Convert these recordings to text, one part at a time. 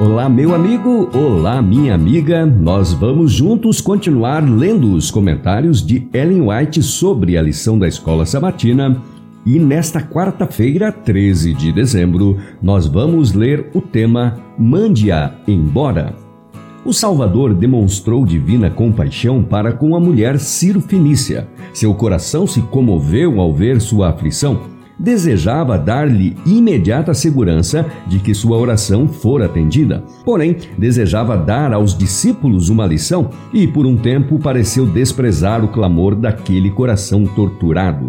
Olá, meu amigo, olá, minha amiga. Nós vamos juntos continuar lendo os comentários de Ellen White sobre a lição da escola sabatina. E nesta quarta-feira, 13 de dezembro, nós vamos ler o tema Mande-a embora. O Salvador demonstrou divina compaixão para com a mulher Ciro Finícia. Seu coração se comoveu ao ver sua aflição desejava dar-lhe imediata segurança de que sua oração fora atendida. Porém, desejava dar aos discípulos uma lição e, por um tempo, pareceu desprezar o clamor daquele coração torturado.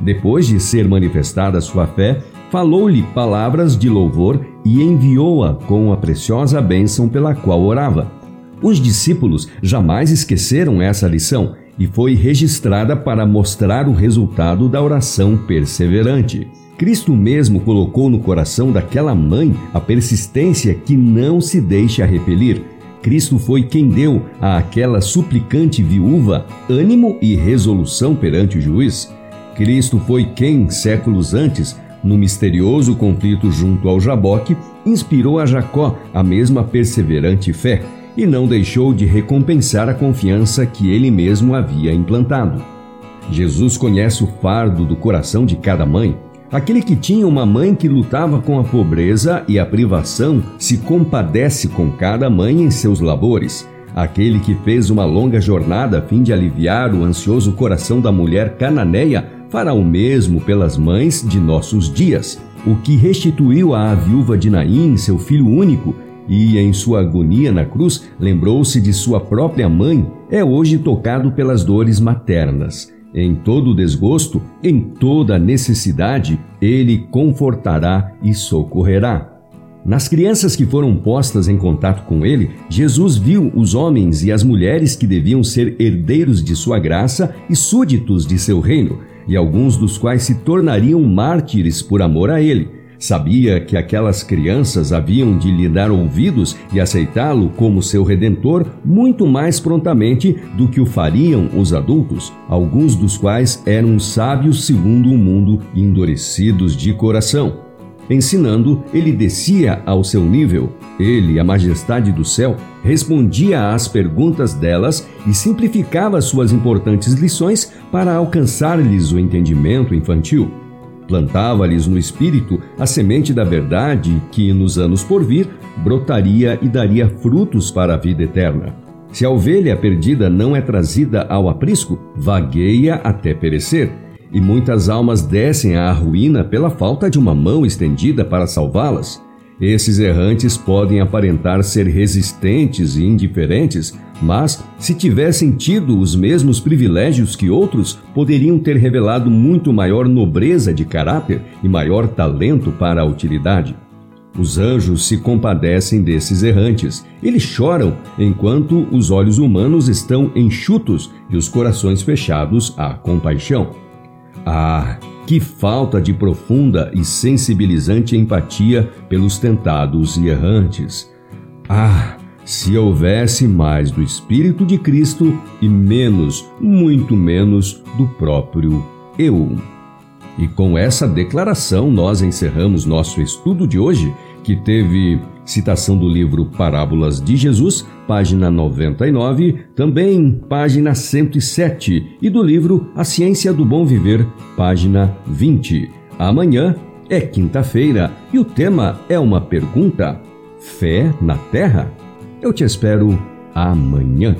Depois de ser manifestada sua fé, falou-lhe palavras de louvor e enviou-a com a preciosa bênção pela qual orava. Os discípulos jamais esqueceram essa lição e foi registrada para mostrar o resultado da oração perseverante. Cristo mesmo colocou no coração daquela mãe a persistência que não se deixa repelir. Cristo foi quem deu àquela suplicante viúva ânimo e resolução perante o juiz. Cristo foi quem, séculos antes, no misterioso conflito junto ao Jaboque, inspirou a Jacó a mesma perseverante fé e não deixou de recompensar a confiança que ele mesmo havia implantado. Jesus conhece o fardo do coração de cada mãe. Aquele que tinha uma mãe que lutava com a pobreza e a privação se compadece com cada mãe em seus labores. Aquele que fez uma longa jornada a fim de aliviar o ansioso coração da mulher cananeia fará o mesmo pelas mães de nossos dias. O que restituiu à viúva de Naim, seu filho único, e, em sua agonia na cruz, lembrou-se de sua própria mãe, é hoje tocado pelas dores maternas. Em todo desgosto, em toda necessidade, ele confortará e socorrerá. Nas crianças que foram postas em contato com ele, Jesus viu os homens e as mulheres que deviam ser herdeiros de sua graça e súditos de seu reino, e alguns dos quais se tornariam mártires por amor a ele Sabia que aquelas crianças haviam de lhe dar ouvidos e aceitá-lo como seu redentor muito mais prontamente do que o fariam os adultos, alguns dos quais eram sábios segundo o mundo e endurecidos de coração. Ensinando, ele descia ao seu nível. Ele, a majestade do céu, respondia às perguntas delas e simplificava suas importantes lições para alcançar-lhes o entendimento infantil. Plantava-lhes no espírito a semente da verdade que, nos anos por vir, brotaria e daria frutos para a vida eterna. Se a ovelha perdida não é trazida ao aprisco, vagueia até perecer, e muitas almas descem à ruína pela falta de uma mão estendida para salvá-las. Esses errantes podem aparentar ser resistentes e indiferentes, mas, se tivessem tido os mesmos privilégios que outros, poderiam ter revelado muito maior nobreza de caráter e maior talento para a utilidade. Os anjos se compadecem desses errantes. Eles choram enquanto os olhos humanos estão enxutos e os corações fechados à compaixão. Ah, que falta de profunda e sensibilizante empatia pelos tentados e errantes. Ah, se houvesse mais do Espírito de Cristo e menos, muito menos, do próprio eu. E com essa declaração, nós encerramos nosso estudo de hoje, que teve citação do livro Parábolas de Jesus, página 99, também página 107, e do livro A Ciência do Bom Viver, página 20. Amanhã é quinta-feira e o tema é uma pergunta: Fé na Terra? Eu te espero amanhã.